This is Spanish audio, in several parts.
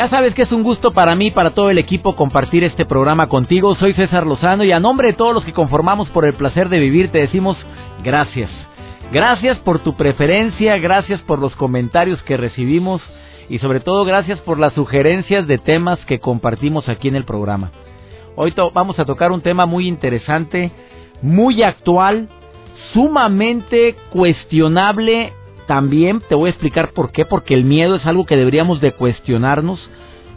Ya sabes que es un gusto para mí, para todo el equipo, compartir este programa contigo. Soy César Lozano y a nombre de todos los que conformamos por el placer de vivir, te decimos gracias. Gracias por tu preferencia, gracias por los comentarios que recibimos y sobre todo gracias por las sugerencias de temas que compartimos aquí en el programa. Hoy vamos a tocar un tema muy interesante, muy actual, sumamente cuestionable también. Te voy a explicar por qué, porque el miedo es algo que deberíamos de cuestionarnos.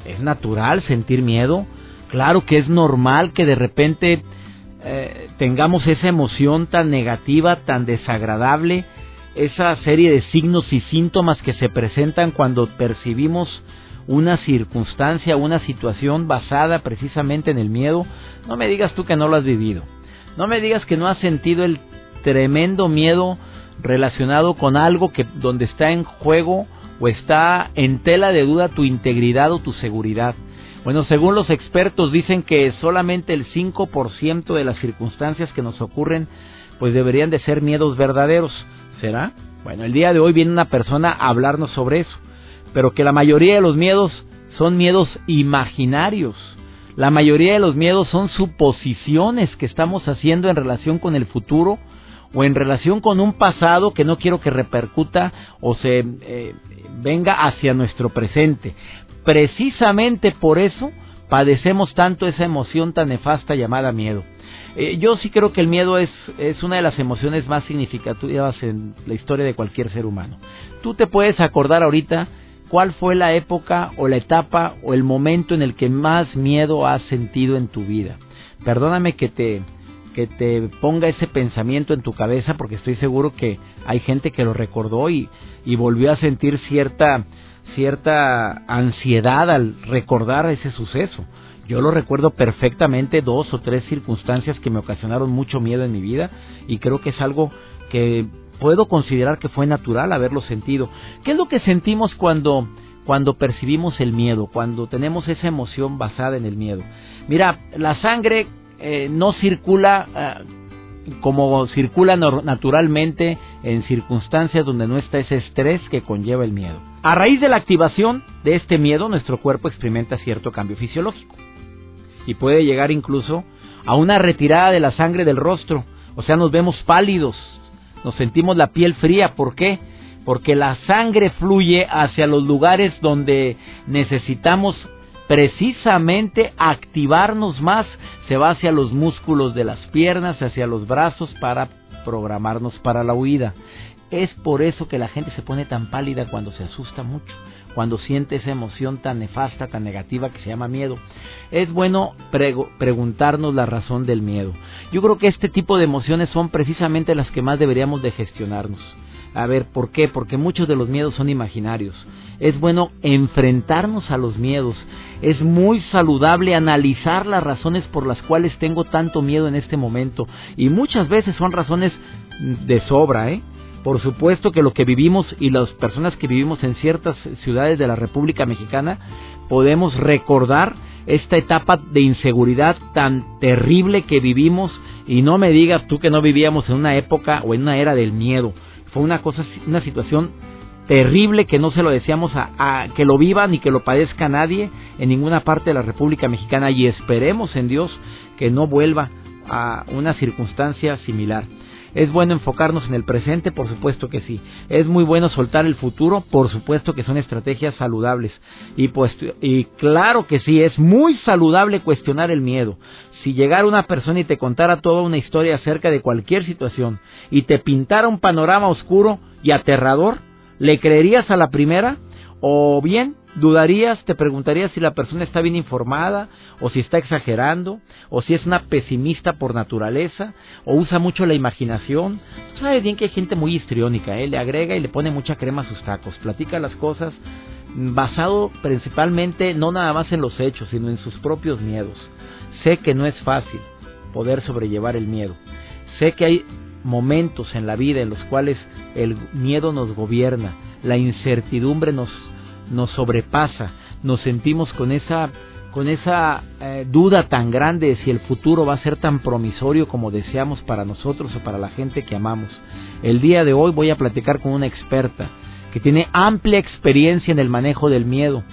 Es natural sentir miedo, claro que es normal que de repente eh, tengamos esa emoción tan negativa, tan desagradable, esa serie de signos y síntomas que se presentan cuando percibimos una circunstancia, una situación basada precisamente en el miedo, no me digas tú que no lo has vivido. No me digas que no has sentido el tremendo miedo relacionado con algo que donde está en juego o está en tela de duda tu integridad o tu seguridad. Bueno, según los expertos dicen que solamente el 5% de las circunstancias que nos ocurren pues deberían de ser miedos verdaderos. ¿Será? Bueno, el día de hoy viene una persona a hablarnos sobre eso, pero que la mayoría de los miedos son miedos imaginarios. La mayoría de los miedos son suposiciones que estamos haciendo en relación con el futuro o en relación con un pasado que no quiero que repercuta o se eh, venga hacia nuestro presente. Precisamente por eso padecemos tanto esa emoción tan nefasta llamada miedo. Eh, yo sí creo que el miedo es, es una de las emociones más significativas en la historia de cualquier ser humano. Tú te puedes acordar ahorita cuál fue la época o la etapa o el momento en el que más miedo has sentido en tu vida. Perdóname que te, que te ponga ese pensamiento en tu cabeza porque estoy seguro que hay gente que lo recordó y, y volvió a sentir cierta, cierta ansiedad al recordar ese suceso. Yo lo recuerdo perfectamente, dos o tres circunstancias que me ocasionaron mucho miedo en mi vida y creo que es algo que puedo considerar que fue natural haberlo sentido. ¿Qué es lo que sentimos cuando cuando percibimos el miedo, cuando tenemos esa emoción basada en el miedo? Mira, la sangre eh, no circula eh, como circula naturalmente en circunstancias donde no está ese estrés que conlleva el miedo. A raíz de la activación de este miedo, nuestro cuerpo experimenta cierto cambio fisiológico y puede llegar incluso a una retirada de la sangre del rostro. O sea, nos vemos pálidos, nos sentimos la piel fría. ¿Por qué? Porque la sangre fluye hacia los lugares donde necesitamos precisamente activarnos más. Se va hacia los músculos de las piernas, hacia los brazos para programarnos para la huida. Es por eso que la gente se pone tan pálida cuando se asusta mucho cuando siente esa emoción tan nefasta, tan negativa que se llama miedo. Es bueno preguntarnos la razón del miedo. Yo creo que este tipo de emociones son precisamente las que más deberíamos de gestionarnos. A ver, ¿por qué? Porque muchos de los miedos son imaginarios. Es bueno enfrentarnos a los miedos. Es muy saludable analizar las razones por las cuales tengo tanto miedo en este momento. Y muchas veces son razones de sobra, ¿eh? Por supuesto que lo que vivimos y las personas que vivimos en ciertas ciudades de la República Mexicana podemos recordar esta etapa de inseguridad tan terrible que vivimos y no me digas tú que no vivíamos en una época o en una era del miedo. Fue una cosa, una situación terrible que no se lo decíamos a, que lo viva ni que lo padezca nadie en ninguna parte de la República Mexicana y esperemos en Dios que no vuelva a una circunstancia similar. ¿Es bueno enfocarnos en el presente? Por supuesto que sí. ¿Es muy bueno soltar el futuro? Por supuesto que son estrategias saludables. Y, pues, y claro que sí, es muy saludable cuestionar el miedo. Si llegara una persona y te contara toda una historia acerca de cualquier situación y te pintara un panorama oscuro y aterrador, ¿le creerías a la primera? O bien dudarías, te preguntarías si la persona está bien informada o si está exagerando o si es una pesimista por naturaleza o usa mucho la imaginación. Tú sabes bien que hay gente muy histriónica, ¿eh? le agrega y le pone mucha crema a sus tacos, platica las cosas basado principalmente no nada más en los hechos, sino en sus propios miedos. Sé que no es fácil poder sobrellevar el miedo. Sé que hay momentos en la vida en los cuales el miedo nos gobierna, la incertidumbre nos nos sobrepasa, nos sentimos con esa con esa eh, duda tan grande de si el futuro va a ser tan promisorio como deseamos para nosotros o para la gente que amamos. El día de hoy voy a platicar con una experta que tiene amplia experiencia en el manejo del miedo.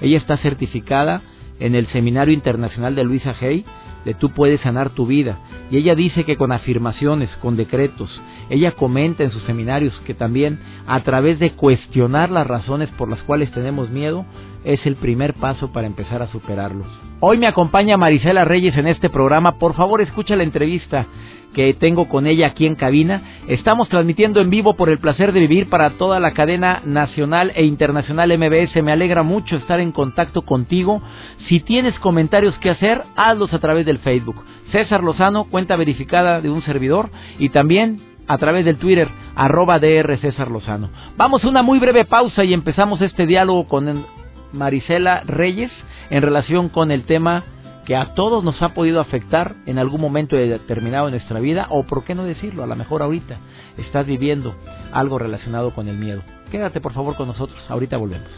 Ella está certificada en el Seminario Internacional de Luisa Hay de Tú puedes sanar tu vida. Y ella dice que con afirmaciones, con decretos, ella comenta en sus seminarios que también a través de cuestionar las razones por las cuales tenemos miedo es el primer paso para empezar a superarlos. Hoy me acompaña Marisela Reyes en este programa. Por favor, escucha la entrevista que tengo con ella aquí en cabina. Estamos transmitiendo en vivo por el placer de vivir para toda la cadena nacional e internacional MBS. Me alegra mucho estar en contacto contigo. Si tienes comentarios que hacer, hazlos a través del Facebook. César Lozano, cuenta verificada de un servidor, y también a través del Twitter, arroba DR César Lozano. Vamos a una muy breve pausa y empezamos este diálogo con Marisela Reyes en relación con el tema que a todos nos ha podido afectar en algún momento determinado de nuestra vida, o por qué no decirlo, a lo mejor ahorita estás viviendo algo relacionado con el miedo. Quédate por favor con nosotros, ahorita volvemos.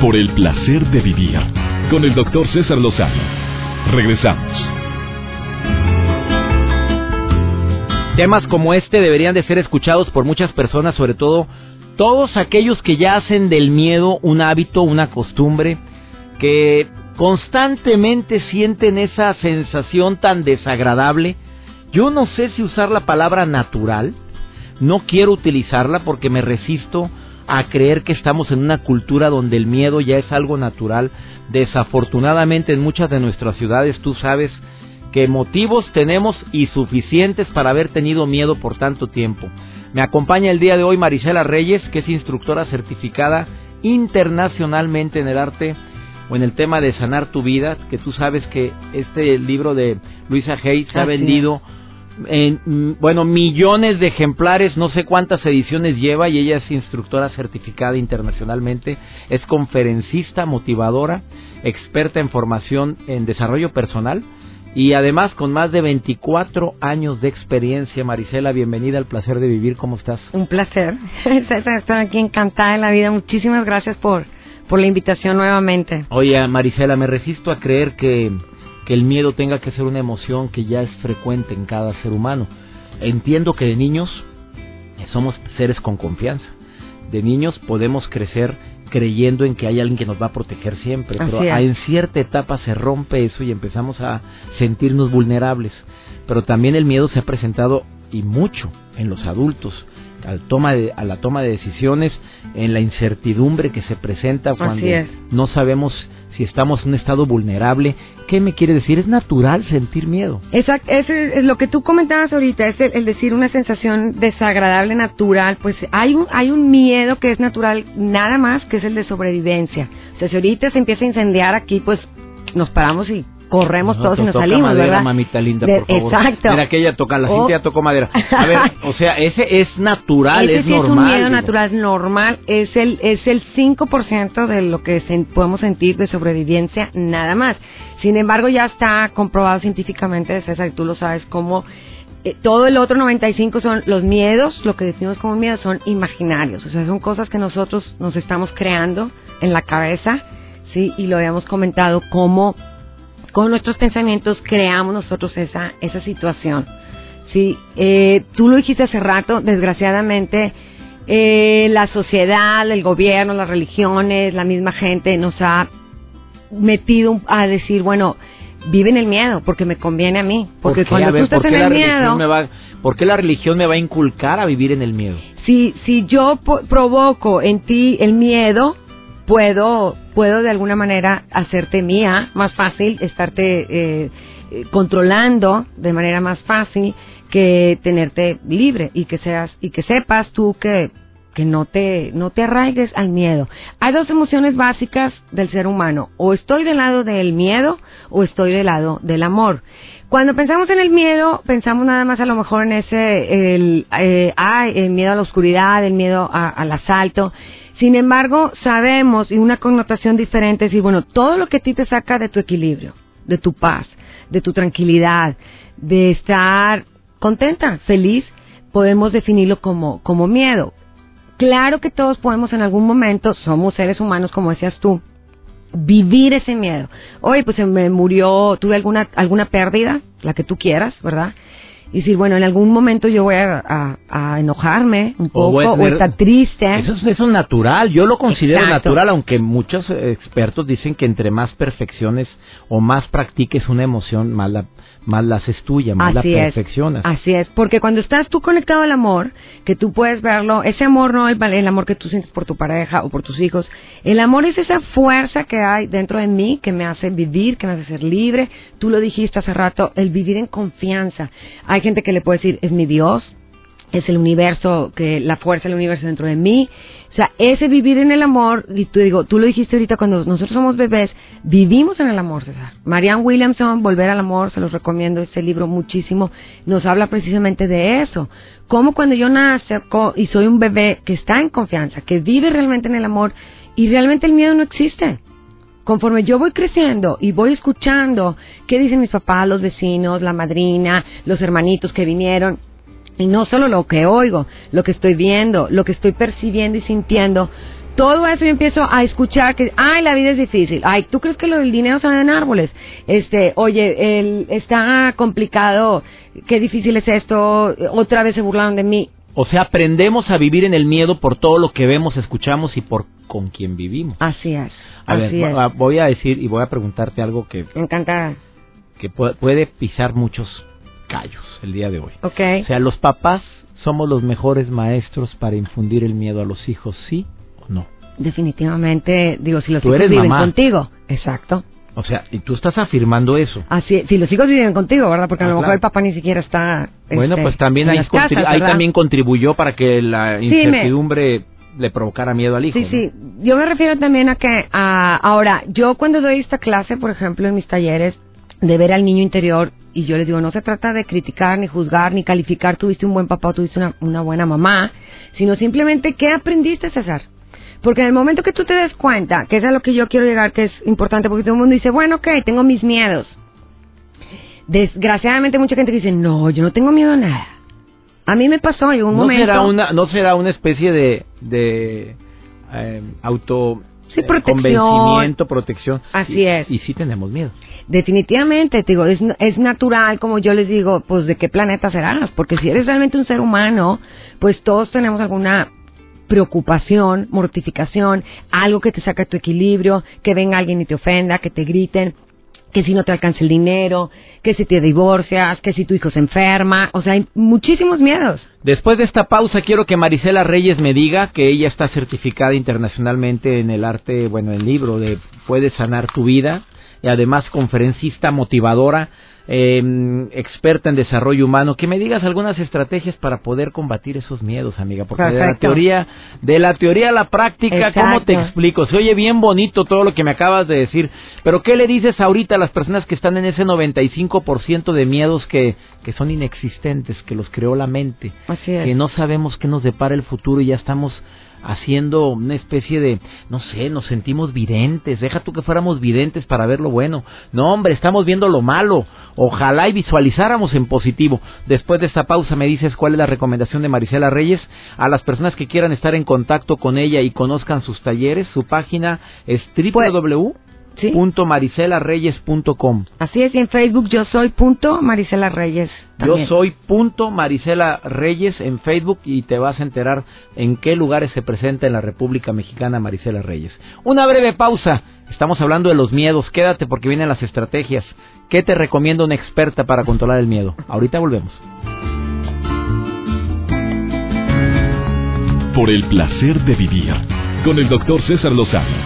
Por el placer de vivir, con el doctor César Lozano. Regresamos. Temas como este deberían de ser escuchados por muchas personas, sobre todo todos aquellos que ya hacen del miedo un hábito, una costumbre, que constantemente sienten esa sensación tan desagradable, yo no sé si usar la palabra natural, no quiero utilizarla porque me resisto a creer que estamos en una cultura donde el miedo ya es algo natural. Desafortunadamente en muchas de nuestras ciudades tú sabes que motivos tenemos y suficientes para haber tenido miedo por tanto tiempo. Me acompaña el día de hoy Marisela Reyes, que es instructora certificada internacionalmente en el arte o en el tema de sanar tu vida, que tú sabes que este libro de Luisa Hay se ha vendido en, mm, bueno, millones de ejemplares, no sé cuántas ediciones lleva y ella es instructora certificada internacionalmente, es conferencista, motivadora, experta en formación en desarrollo personal y además con más de 24 años de experiencia. Marisela, bienvenida al placer de vivir. ¿Cómo estás? Un placer. Estar aquí encantada en la vida. Muchísimas gracias por, por la invitación nuevamente. Oye, Marisela, me resisto a creer que, que el miedo tenga que ser una emoción que ya es frecuente en cada ser humano. Entiendo que de niños somos seres con confianza. De niños podemos crecer creyendo en que hay alguien que nos va a proteger siempre, pero en cierta etapa se rompe eso y empezamos a sentirnos vulnerables. Pero también el miedo se ha presentado y mucho en los adultos al toma de, a la toma de decisiones, en la incertidumbre que se presenta cuando no sabemos si estamos en un estado vulnerable. ¿Qué me quiere decir? Es natural sentir miedo. Exacto, es, lo que tú comentabas ahorita, es el, decir una sensación desagradable, natural. Pues hay un, hay un miedo que es natural, nada más, que es el de sobrevivencia. O sea, si ahorita se empieza a incendiar aquí, pues nos paramos y corremos todos y nos salimos, madera, ¿verdad? mamita linda, por favor. Exacto. Mira que ella toca, la gente ya tocó madera. A ver, o sea, ese es natural, ese es sí normal. es un miedo natural, normal, es el es el 5% de lo que podemos sentir de sobrevivencia, nada más. Sin embargo, ya está comprobado científicamente, César, y tú lo sabes, cómo eh, todo el otro 95 son los miedos, lo que decimos como miedos son imaginarios, o sea, son cosas que nosotros nos estamos creando en la cabeza, sí, y lo habíamos comentado como con nuestros pensamientos creamos nosotros esa, esa situación. Sí, eh, tú lo dijiste hace rato, desgraciadamente, eh, la sociedad, el gobierno, las religiones, la misma gente nos ha metido a decir, bueno, vive en el miedo porque me conviene a mí. Porque cuando tú estás en el miedo. Me va, ¿Por qué la religión me va a inculcar a vivir en el miedo? Si, si yo provoco en ti el miedo, puedo, puedo de alguna manera hacerte mía, más fácil, estarte eh, eh, controlando de manera más fácil que tenerte libre y que seas y que sepas tú que que no te, no te arraigues al miedo. Hay dos emociones básicas del ser humano. O estoy del lado del miedo o estoy del lado del amor. Cuando pensamos en el miedo, pensamos nada más a lo mejor en ese, el, eh, el miedo a la oscuridad, el miedo al asalto. Sin embargo, sabemos, y una connotación diferente, es decir, bueno, todo lo que a ti te saca de tu equilibrio, de tu paz, de tu tranquilidad, de estar contenta, feliz, podemos definirlo como, como miedo. Claro que todos podemos en algún momento, somos seres humanos como decías tú, vivir ese miedo. Oye, pues se me murió, tuve alguna, alguna pérdida, la que tú quieras, ¿verdad? Y decir, bueno, en algún momento yo voy a, enojarme un poco o, estar triste. Eso, es natural, yo lo considero natural, aunque muchos expertos dicen que entre más perfecciones o más practiques una emoción, más la, más la haces tuya, más la perfeccionas. así es, porque cuando estás tú conectado al amor, que tú puedes verlo, ese amor no es el amor que tú sientes por tu pareja o por tus hijos, el amor es esa fuerza que hay dentro de mí que me hace vivir, que me hace ser libre. Tú lo dijiste hace rato, el vivir en confianza. Hay gente que le puede decir, es mi Dios, es el universo, que la fuerza del universo dentro de mí. O sea, ese vivir en el amor, y tú digo, tú lo dijiste ahorita cuando nosotros somos bebés, vivimos en el amor, César. Marianne Williamson, Volver al Amor, se los recomiendo ese libro muchísimo, nos habla precisamente de eso. Como cuando yo nazco y soy un bebé que está en confianza, que vive realmente en el amor, y realmente el miedo no existe. Conforme yo voy creciendo y voy escuchando qué dicen mis papás, los vecinos, la madrina, los hermanitos que vinieron, y no solo lo que oigo, lo que estoy viendo, lo que estoy percibiendo y sintiendo. Todo eso yo empiezo a escuchar que, ay, la vida es difícil. Ay, ¿tú crees que lo del dinero sale en árboles? Este, oye, el, está complicado, qué difícil es esto, otra vez se burlaron de mí. O sea, aprendemos a vivir en el miedo por todo lo que vemos, escuchamos y por con quien vivimos. Así es. A ver, voy a decir y voy a preguntarte algo que... Encantada. Que puede pisar muchos callos el día de hoy. Ok. O sea, los papás somos los mejores maestros para infundir el miedo a los hijos, ¿sí o no? Definitivamente, digo, si los hijos viven contigo. Exacto. O sea, y tú estás afirmando eso. Así, si los hijos viven contigo, ¿verdad? Porque a lo ah, mejor el papá ni siquiera está. Bueno, este, pues también ahí, también contribuyó para que la incertidumbre le provocara miedo al hijo. Sí, sí. Yo me refiero también a que, a, ahora, yo cuando doy esta clase, por ejemplo, en mis talleres, de ver al niño interior y yo les digo, no se trata de criticar, ni juzgar, ni calificar, tuviste un buen papá o tuviste una, una buena mamá, sino simplemente qué aprendiste, César. Porque en el momento que tú te des cuenta, que es a lo que yo quiero llegar, que es importante, porque todo el mundo dice, bueno, ok, tengo mis miedos. Desgraciadamente mucha gente dice, no, yo no tengo miedo a nada. A mí me pasó en un ¿No momento... Será una, ¿No será una especie de, de eh, auto Sí, eh, protección. Convencimiento, protección. Así es. Y sí tenemos miedo. Definitivamente, te digo, es, es natural, como yo les digo, pues de qué planeta serás, porque si eres realmente un ser humano, pues todos tenemos alguna preocupación, mortificación, algo que te saca tu equilibrio, que venga alguien y te ofenda, que te griten, que si no te alcanza el dinero, que si te divorcias, que si tu hijo se enferma, o sea, hay muchísimos miedos. Después de esta pausa quiero que Marisela Reyes me diga que ella está certificada internacionalmente en el arte, bueno, el libro de Puedes sanar tu vida y además conferencista motivadora eh, experta en desarrollo humano, que me digas algunas estrategias para poder combatir esos miedos, amiga, porque de la teoría, de la teoría a la práctica, ¿cómo te explico? Se oye bien bonito todo lo que me acabas de decir, pero ¿qué le dices ahorita a las personas que están en ese 95% de miedos que, que son inexistentes, que los creó la mente, que no sabemos qué nos depara el futuro y ya estamos haciendo una especie de, no sé, nos sentimos videntes, deja tú que fuéramos videntes para ver lo bueno. No, hombre, estamos viendo lo malo. Ojalá y visualizáramos en positivo. Después de esta pausa me dices cuál es la recomendación de Marisela Reyes a las personas que quieran estar en contacto con ella y conozcan sus talleres. Su página es www ¿Sí? Punto maricelareyes.com. Así es, y en Facebook yo soy punto Marisela Reyes. Yo soy punto Marisela Reyes en Facebook y te vas a enterar en qué lugares se presenta en la República Mexicana Marisela Reyes. Una breve pausa. Estamos hablando de los miedos. Quédate porque vienen las estrategias. ¿Qué te recomienda una experta para controlar el miedo? Ahorita volvemos. Por el placer de vivir con el doctor César Lozano.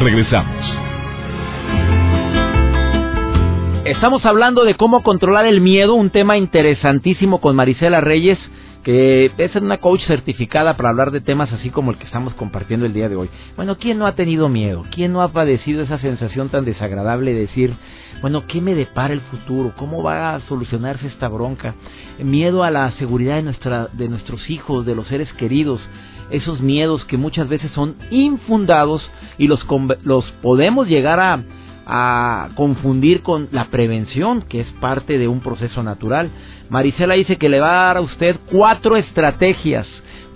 Regresamos. Estamos hablando de cómo controlar el miedo, un tema interesantísimo con Marisela Reyes, que es una coach certificada para hablar de temas así como el que estamos compartiendo el día de hoy. Bueno, ¿quién no ha tenido miedo? ¿Quién no ha padecido esa sensación tan desagradable de decir, bueno, ¿qué me depara el futuro? ¿Cómo va a solucionarse esta bronca? Miedo a la seguridad de, nuestra, de nuestros hijos, de los seres queridos, esos miedos que muchas veces son infundados y los, los podemos llegar a a confundir con la prevención, que es parte de un proceso natural. Marisela dice que le va a dar a usted cuatro estrategias,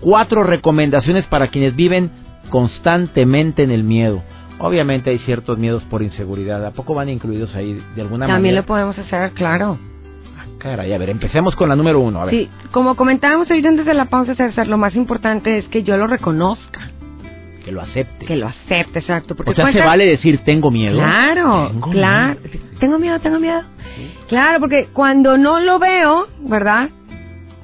cuatro recomendaciones para quienes viven constantemente en el miedo. Obviamente hay ciertos miedos por inseguridad. ¿A poco van incluidos ahí de alguna manera? También lo podemos hacer, claro. Ah, caray, a ver, empecemos con la número uno. A ver. Sí, como comentábamos ahorita antes de la pausa, César, lo más importante es que yo lo reconozca que lo acepte. Que lo acepte, exacto. Porque o sea, se vale decir tengo miedo. Claro, claro. Tengo miedo, tengo miedo. Claro, porque cuando no lo veo, ¿verdad?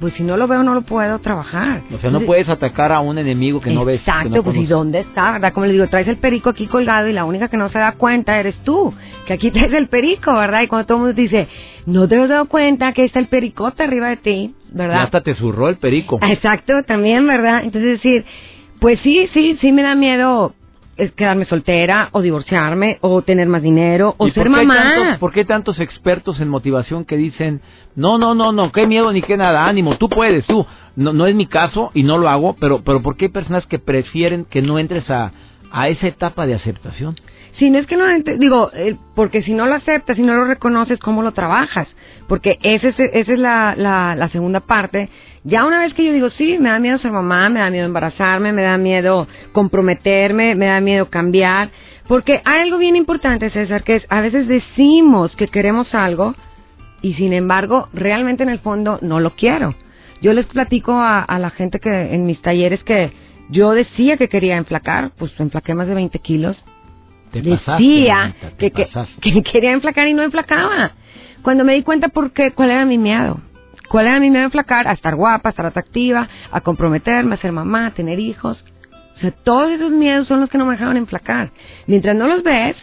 Pues si no lo veo no lo puedo trabajar. O sea, no puedes atacar a un enemigo que no ves. Exacto, pues ¿y dónde está? ¿Verdad? Como le digo, traes el perico aquí colgado y la única que no se da cuenta eres tú, que aquí traes el perico, ¿verdad? Y cuando todo el mundo dice, no te has dado cuenta que está el pericote arriba de ti, ¿verdad? Y hasta te zurró el perico. Exacto, también, ¿verdad? Entonces decir, pues sí, sí, sí me da miedo es quedarme soltera o divorciarme o tener más dinero o ser mamá. ¿Por qué tantos expertos en motivación que dicen, no, no, no, no, qué miedo ni qué nada, ánimo, tú puedes, tú? No, no es mi caso y no lo hago, pero, pero ¿por qué hay personas que prefieren que no entres a, a esa etapa de aceptación? Si no es que no, digo, eh, porque si no lo aceptas, si no lo reconoces, ¿cómo lo trabajas? Porque esa es, esa es la, la, la segunda parte. Ya una vez que yo digo, sí, me da miedo ser mamá, me da miedo embarazarme, me da miedo comprometerme, me da miedo cambiar. Porque hay algo bien importante, César, que es, a veces decimos que queremos algo y sin embargo, realmente en el fondo no lo quiero. Yo les platico a, a la gente que en mis talleres que yo decía que quería enflacar, pues enflaqué más de 20 kilos decía que, que, quería enflacar y no enflacaba. Cuando me di cuenta por qué, cuál era mi miedo. ¿Cuál era mi miedo a enflacar? A estar guapa, a estar atractiva, a comprometerme, a ser mamá, a tener hijos. O sea, todos esos miedos son los que no me dejaron enflacar. Mientras no los ves,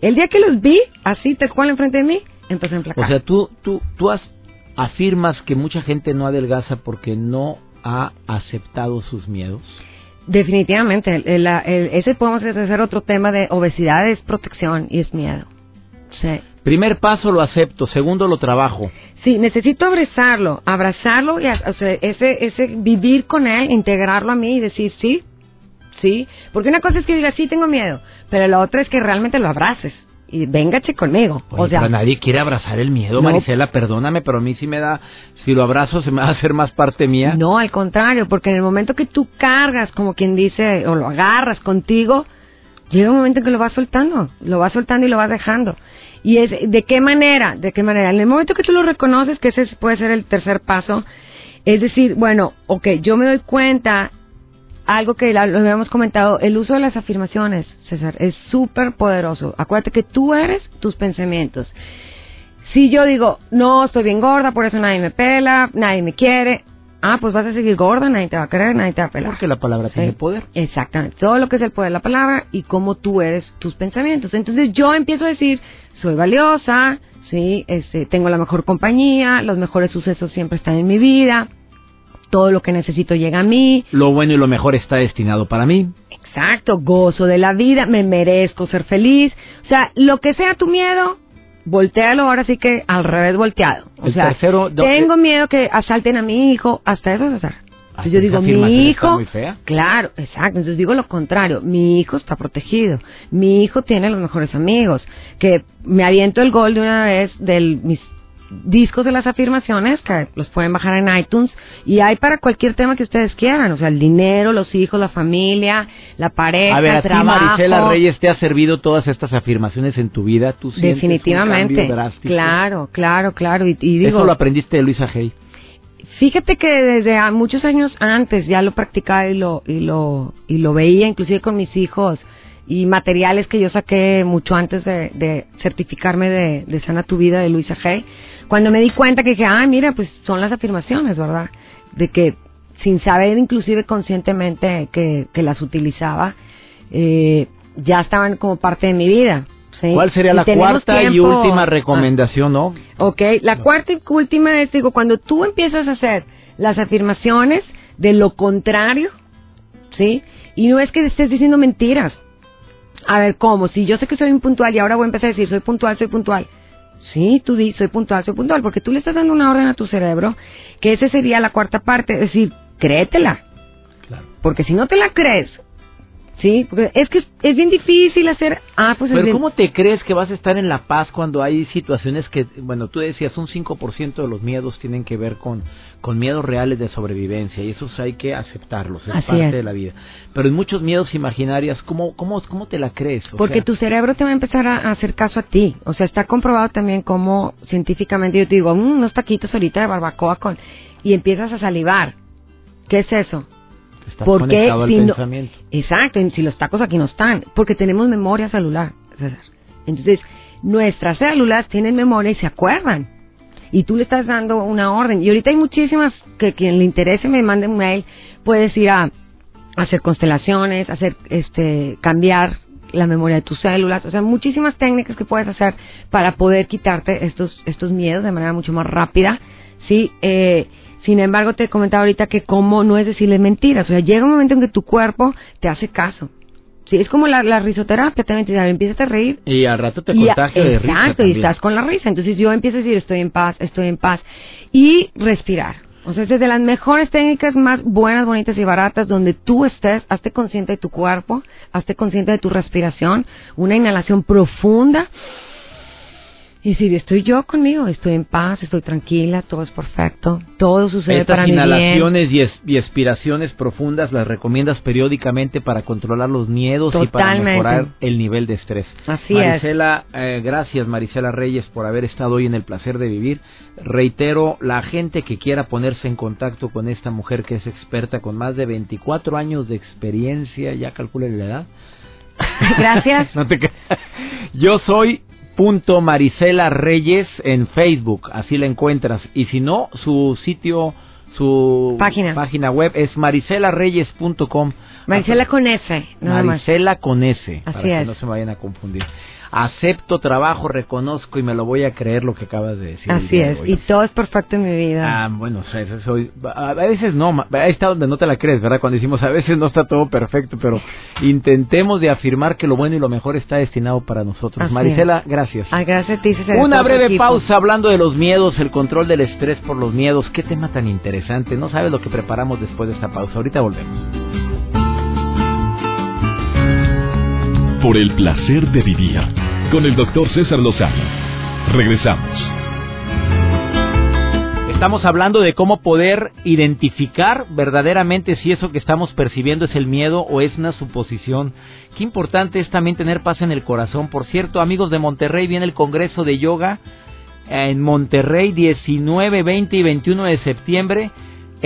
el día que los vi, así tal cual enfrente de mí, empecé a enflacar. O sea, tú, tú, tú afirmas que mucha gente no adelgaza porque no ha aceptado sus miedos. Definitivamente, ese podemos hacer otro tema de obesidad, es protección y es miedo. Sí. Primer paso lo acepto, segundo lo trabajo. Sí, necesito abrazarlo, abrazarlo y o sea, ese, ese vivir con él, integrarlo a mí y decir sí, sí. Porque una cosa es que diga sí tengo miedo, pero la otra es que realmente lo abraces y véngase conmigo. o sea, nadie quiere abrazar el miedo, Marisela, perdóname, pero a mí sí me da, si lo abrazo se me va a hacer más parte mía. No, al contrario, porque en el momento que tú cargas, como quien dice, o lo agarras contigo, llega un momento en que lo vas soltando, lo vas soltando y lo vas dejando. Y es, ¿de qué manera? ¿De qué manera? En el momento que tú lo reconoces, que ese puede ser el tercer paso, es decir, bueno, ok, yo me doy cuenta algo que lo habíamos comentado, el uso de las afirmaciones, César, es súper poderoso. Acuérdate que tú eres tus pensamientos. Si yo digo, no, estoy bien gorda, por eso nadie me pela, nadie me quiere, ah, pues vas a seguir gorda, nadie te va a querer, nadie te va a pelar. Porque la palabra tiene poder. Exactamente, todo lo que es el poder de la palabra y cómo tú eres tus pensamientos. Entonces yo empiezo a decir, soy valiosa, sí, este, tengo la mejor compañía, los mejores sucesos siempre están en mi vida, todo lo que necesito llega a mí. Lo bueno y lo mejor está destinado para mí. Exacto, gozo de la vida, me merezco ser feliz. O sea, lo que sea tu miedo, voltealo ahora sí que al revés volteado. O sea, tengo eh, miedo que asalten a mi hijo, hasta eso, César. Entonces yo digo, mi hijo, claro, exacto. Entonces digo lo contrario, mi hijo está protegido, mi hijo tiene los mejores amigos, que me aviento el gol de una vez del mis discos de las afirmaciones que los pueden bajar en iTunes y hay para cualquier tema que ustedes quieran, o sea, el dinero, los hijos, la familia, la pareja, a ver, a Ti, Marisela Reyes, ¿te ha servido todas estas afirmaciones en tu vida? ¿Tú Definitivamente. claro, claro, claro. Y, digo, Eso lo aprendiste de Luisa Hay. Fíjate que desde muchos años antes ya lo practicaba y lo, y lo, y lo veía, inclusive con mis hijos y materiales que yo saqué mucho antes de, certificarme de, de, Sana Tu Vida de Luisa G. Cuando me di cuenta que dije, ah, mira, pues son las afirmaciones, ¿verdad? De que sin saber inclusive conscientemente que, que las utilizaba, eh, ya estaban como parte de mi vida. ¿Cuál sería la cuarta y última ah. recomendación, no? Ok, la cuarta y última es, digo, cuando tú empiezas a hacer las afirmaciones de lo contrario, ¿sí? Y no es que estés diciendo mentiras. A ver, ¿cómo? Si yo sé que soy impuntual y ahora voy a empezar a decir, soy puntual, soy puntual. Sí, tú di, soy puntual, soy puntual, porque tú le estás dando una orden a tu cerebro, que esa sería la cuarta parte, es decir, créetela. Claro. Porque si no te la crees, Sí, porque es que es bien difícil hacer... Ah, pues Pero ¿cómo te crees que vas a estar en la paz cuando hay situaciones que, bueno, tú decías, un 5% de los miedos tienen que ver con, con miedos reales de sobrevivencia y esos hay que aceptarlos, es parte de la vida. Pero en muchos miedos imaginarios, ¿cómo, cómo, cómo te la crees? porque tu cerebro te va a empezar a, hacer caso a ti. O sea, está comprobado también como científicamente yo te digo, mm, unos taquitos ahorita de barbacoa con... Y empiezas a salivar. ¿Qué es eso? Porque si exacto, si los tacos aquí no están, porque tenemos memoria celular. Entonces, nuestras células tienen memoria y se acuerdan. Y tú le estás dando una orden. Y ahorita hay muchísimas que quien le interese me mande un mail, puedes ir a, hacer constelaciones, hacer este cambiar la memoria de tus células, o sea, muchísimas técnicas que puedes hacer para poder quitarte estos estos miedos de manera mucho más rápida, sí. Eh, sin embargo, te comentaba ahorita que como no es decirle mentiras. O sea, llega un momento en que tu cuerpo te hace caso. Sí, es como la, la risoterapia, también te empiezas a reír. Y al rato te contagia de risa. Exacto, y estás con la risa. Entonces yo empiezo a decir, estoy en paz, estoy en paz. Y respirar. O sea, es de las mejores técnicas más buenas, bonitas y baratas donde tú estés, hazte consciente de tu cuerpo, hazte consciente de tu respiración, una inhalación profunda y si estoy yo conmigo, estoy en paz, estoy tranquila, todo es perfecto, todo sucede para mi bien. inhalaciones y, y expiraciones profundas las recomiendas periódicamente para controlar los miedos y para mejorar el nivel de estrés. Así Marisela, Eh, gracias Marisela Reyes por haber estado hoy en el placer de vivir. Reitero, la gente que quiera ponerse en contacto con esta mujer que es experta con más de 24 años de experiencia, ya calcule la edad. Gracias. Yo soy punto Marisela Reyes en Facebook, así la encuentras. Y si no, su sitio, su página, página web es maricelareyes.com. Marisela con S, Marisela con S, así para que no se vayan a confundir acepto trabajo, reconozco y me lo voy a creer lo que acabas de decir. Así es, y todo es perfecto en mi vida. Ah, bueno, soy, a veces no, ahí está donde no te la crees, ¿verdad? Cuando decimos a veces no está todo perfecto, pero intentemos de afirmar que lo bueno y lo mejor está destinado para nosotros. Marisela, gracias. Ah, gracias a ti, Una breve pausa hablando de los miedos, el control del estrés por los miedos. Qué tema tan interesante. No sabes lo que preparamos después de esta pausa. Ahorita volvemos. Por el placer de vivir con el doctor César Lozano. Regresamos. Estamos hablando de cómo poder identificar verdaderamente si eso que estamos percibiendo es el miedo o es una suposición. Qué importante es también tener paz en el corazón. Por cierto, amigos de Monterrey, viene el Congreso de Yoga en Monterrey 19, 20 y 21 de septiembre.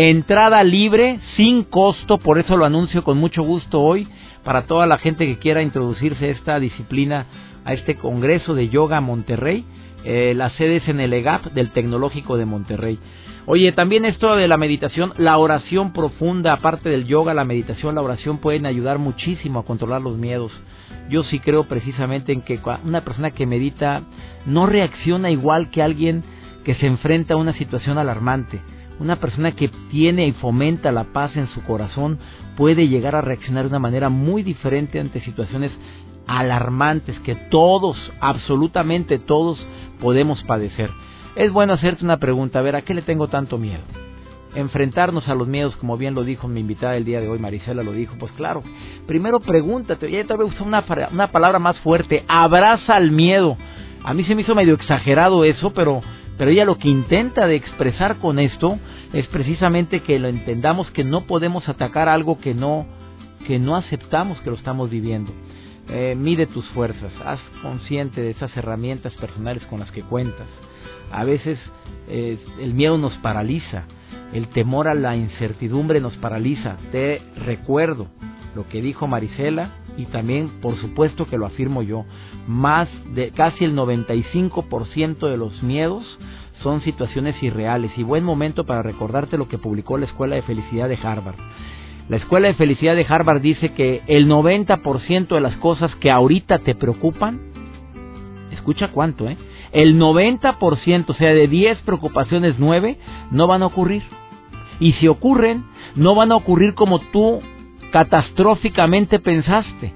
Entrada libre, sin costo, por eso lo anuncio con mucho gusto hoy, para toda la gente que quiera introducirse a esta disciplina a este Congreso de Yoga Monterrey. Eh, la sede es en el EGAP del Tecnológico de Monterrey. Oye, también esto de la meditación, la oración profunda, aparte del yoga, la meditación, la oración pueden ayudar muchísimo a controlar los miedos. Yo sí creo precisamente en que una persona que medita no reacciona igual que alguien que se enfrenta a una situación alarmante. Una persona que tiene y fomenta la paz en su corazón puede llegar a reaccionar de una manera muy diferente ante situaciones alarmantes que todos, absolutamente todos, podemos padecer. Es bueno hacerte una pregunta, a ver, ¿a qué le tengo tanto miedo? Enfrentarnos a los miedos, como bien lo dijo mi invitada el día de hoy, Marisela lo dijo, pues claro, primero pregúntate, ya te voy a usar una, una palabra más fuerte, abraza el miedo. A mí se me hizo medio exagerado eso, pero, pero ella lo que intenta de expresar con esto es precisamente que lo entendamos que no podemos atacar algo que no, que no aceptamos que lo estamos viviendo. Eh, mide tus fuerzas, haz consciente de esas herramientas personales con las que cuentas. A veces el miedo nos paraliza, el temor a la incertidumbre nos paraliza. Te recuerdo lo que dijo Marisela y también por supuesto que lo afirmo yo. Más de casi el 95% de los miedos son situaciones irreales y buen momento para recordarte lo que publicó la Escuela de Felicidad de Harvard. La Escuela de Felicidad de Harvard dice que el 90% de las cosas que ahorita te preocupan escucha cuánto, ¿eh? El 90%, o sea, de 10 preocupaciones, 9 no van a ocurrir. Y si ocurren, no van a ocurrir como tú catastróficamente pensaste.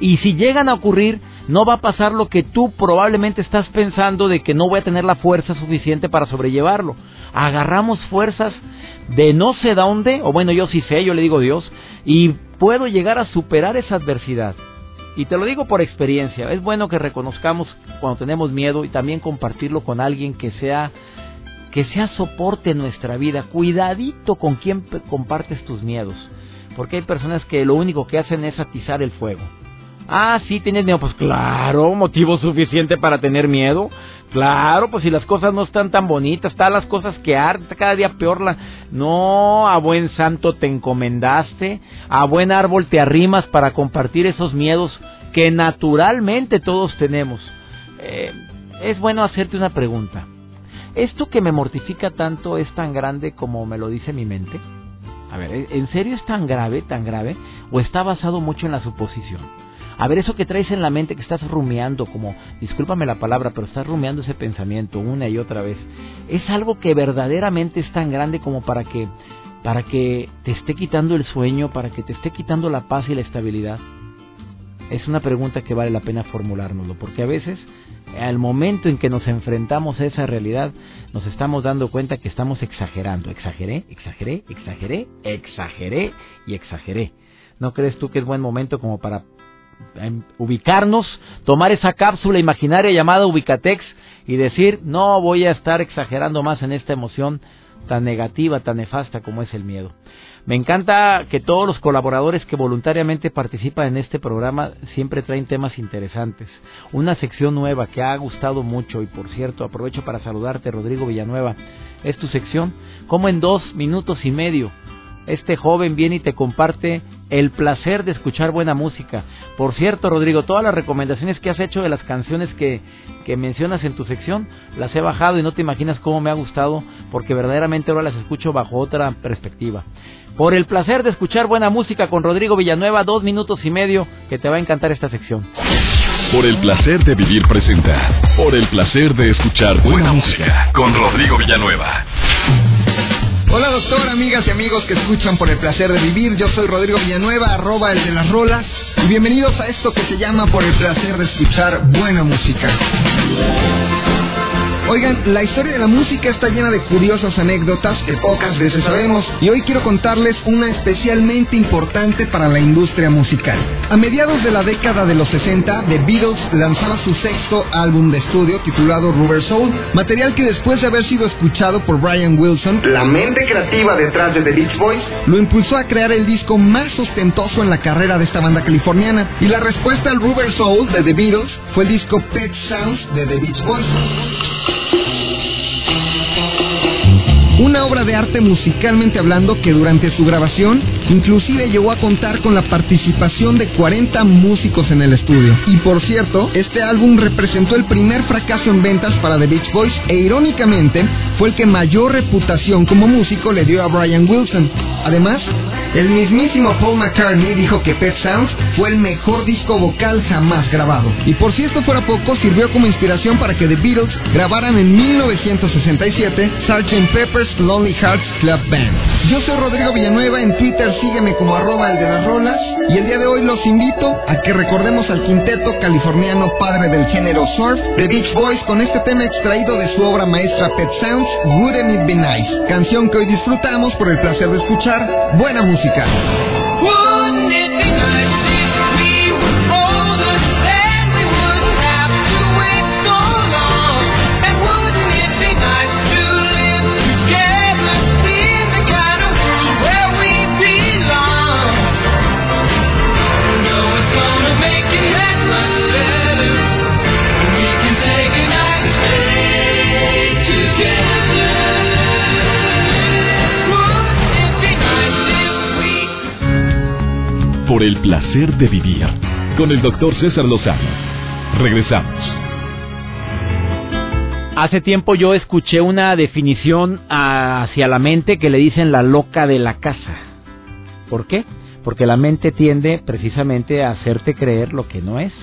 Y si llegan a ocurrir, no va a pasar lo que tú probablemente estás pensando de que no voy a tener la fuerza suficiente para sobrellevarlo. Agarramos fuerzas de no sé dónde, o bueno, yo sí sé, yo le digo Dios, y puedo llegar a superar esa adversidad. Y te lo digo por experiencia, es bueno que reconozcamos cuando tenemos miedo y también compartirlo con alguien que sea que sea soporte en nuestra vida. Cuidadito con quien compartes tus miedos, porque hay personas que lo único que hacen es atizar el fuego. Ah, sí, tienes miedo. Pues claro, motivo suficiente para tener miedo. Claro, pues si las cosas no están tan bonitas, están las cosas que arden, cada día peor la... No, a buen santo te encomendaste, a buen árbol te arrimas para compartir esos miedos que naturalmente todos tenemos. Eh, es bueno hacerte una pregunta. ¿Esto que me mortifica tanto es tan grande como me lo dice mi mente? A ver, ¿en serio es tan grave, tan grave? ¿O está basado mucho en la suposición? A ver, eso que traes en la mente que estás rumiando, como, discúlpame la palabra, pero estás rumiando ese pensamiento una y otra vez, ¿es algo que verdaderamente es tan grande como para que, para que te esté quitando el sueño, para que te esté quitando la paz y la estabilidad? Es una pregunta que vale la pena formulárnoslo, porque a veces, al momento en que nos enfrentamos a esa realidad, nos estamos dando cuenta que estamos exagerando. Exageré, exageré, exageré, exageré y exageré. ¿No crees tú que es buen momento como para ubicarnos, tomar esa cápsula imaginaria llamada Ubicatex y decir, no voy a estar exagerando más en esta emoción tan negativa, tan nefasta como es el miedo. Me encanta que todos los colaboradores que voluntariamente participan en este programa siempre traen temas interesantes. Una sección nueva que ha gustado mucho y por cierto aprovecho para saludarte Rodrigo Villanueva. Es tu sección, como en dos minutos y medio este joven viene y te comparte el placer de escuchar buena música. Por cierto, Rodrigo, todas las recomendaciones que has hecho de las canciones que, que mencionas en tu sección, las he bajado y no te imaginas cómo me ha gustado, porque verdaderamente ahora las escucho bajo otra perspectiva. Por el placer de escuchar buena música con Rodrigo Villanueva, dos minutos y medio, que te va a encantar esta sección. Por el placer de vivir presenta. Por el placer de escuchar buena música con Rodrigo Villanueva. Hola doctor, amigas y amigos que escuchan por el placer de vivir. Yo soy Rodrigo Villanueva, arroba el de las rolas. Y bienvenidos a esto que se llama por el placer de escuchar buena música. Oigan, la historia de la música está llena de curiosas anécdotas que pocas veces sabemos y hoy quiero contarles una especialmente importante para la industria musical. A mediados de la década de los 60, The Beatles lanzaba su sexto álbum de estudio titulado Rubber Soul, material que después de haber sido escuchado por Brian Wilson, la mente creativa detrás de The Beach Boys, lo impulsó a crear el disco más ostentoso en la carrera de esta banda californiana. Y la respuesta al Rubber Soul de The Beatles fue el disco Pet Sounds de The Beach Boys. Una obra de arte musicalmente hablando que durante su grabación inclusive llegó a contar con la participación de 40 músicos en el estudio. Y por cierto, este álbum representó el primer fracaso en ventas para The Beach Boys e irónicamente fue el que mayor reputación como músico le dio a Brian Wilson. Además, el mismísimo Paul McCartney dijo que Pet Sounds fue el mejor disco vocal jamás grabado. Y por si esto fuera poco, sirvió como inspiración para que The Beatles grabaran en 1967 Sgt. Pepper's Lonely Hearts Club Band. Yo soy Rodrigo Villanueva, en Twitter sígueme como arroba el de las rolas y el día de hoy los invito a que recordemos al quinteto californiano padre del género surf, The Beach Boys, con este tema extraído de su obra maestra Pet Sounds, Wouldn't It Be Nice, canción que hoy disfrutamos por el placer de escuchar buena música. Por de vivir con el doctor César Lozano. Regresamos. Hace tiempo yo escuché una definición hacia la mente que le dicen la loca de la casa. ¿Por qué? Porque la mente tiende precisamente a hacerte creer lo que no es.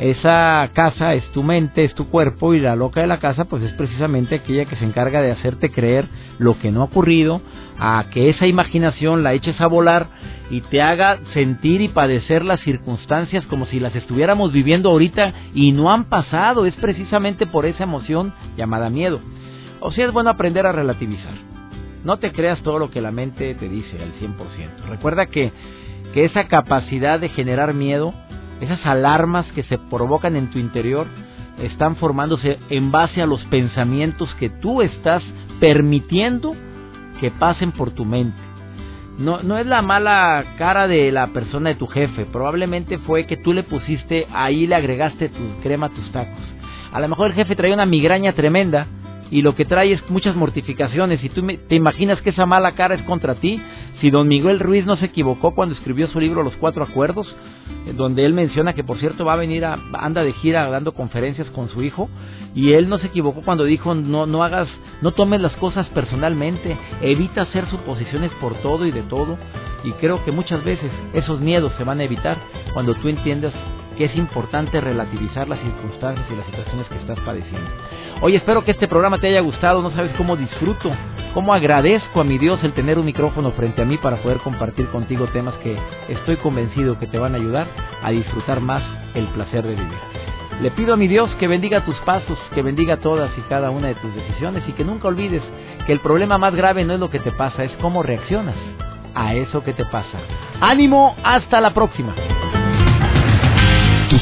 Esa casa es tu mente, es tu cuerpo y la loca de la casa pues es precisamente aquella que se encarga de hacerte creer lo que no ha ocurrido, a que esa imaginación la eches a volar y te haga sentir y padecer las circunstancias como si las estuviéramos viviendo ahorita y no han pasado, es precisamente por esa emoción llamada miedo. O sea, es bueno aprender a relativizar. No te creas todo lo que la mente te dice al 100%. Recuerda que, que esa capacidad de generar miedo esas alarmas que se provocan en tu interior están formándose en base a los pensamientos que tú estás permitiendo que pasen por tu mente. No, no es la mala cara de la persona de tu jefe, probablemente fue que tú le pusiste ahí, le agregaste tu crema a tus tacos. A lo mejor el jefe traía una migraña tremenda y lo que trae es muchas mortificaciones y tú te imaginas que esa mala cara es contra ti. Si don Miguel Ruiz no se equivocó cuando escribió su libro Los Cuatro Acuerdos, eh, donde él menciona que por cierto va a venir a, anda de gira dando conferencias con su hijo y él no se equivocó cuando dijo no no hagas no tomes las cosas personalmente evita hacer suposiciones por todo y de todo y creo que muchas veces esos miedos se van a evitar cuando tú entiendas que es importante relativizar las circunstancias y las situaciones que estás padeciendo. Oye, espero que este programa te haya gustado, no sabes cómo disfruto, cómo agradezco a mi Dios el tener un micrófono frente a mí para poder compartir contigo temas que estoy convencido que te van a ayudar a disfrutar más el placer de vivir. Le pido a mi Dios que bendiga tus pasos, que bendiga todas y cada una de tus decisiones y que nunca olvides que el problema más grave no es lo que te pasa, es cómo reaccionas a eso que te pasa. Ánimo, hasta la próxima.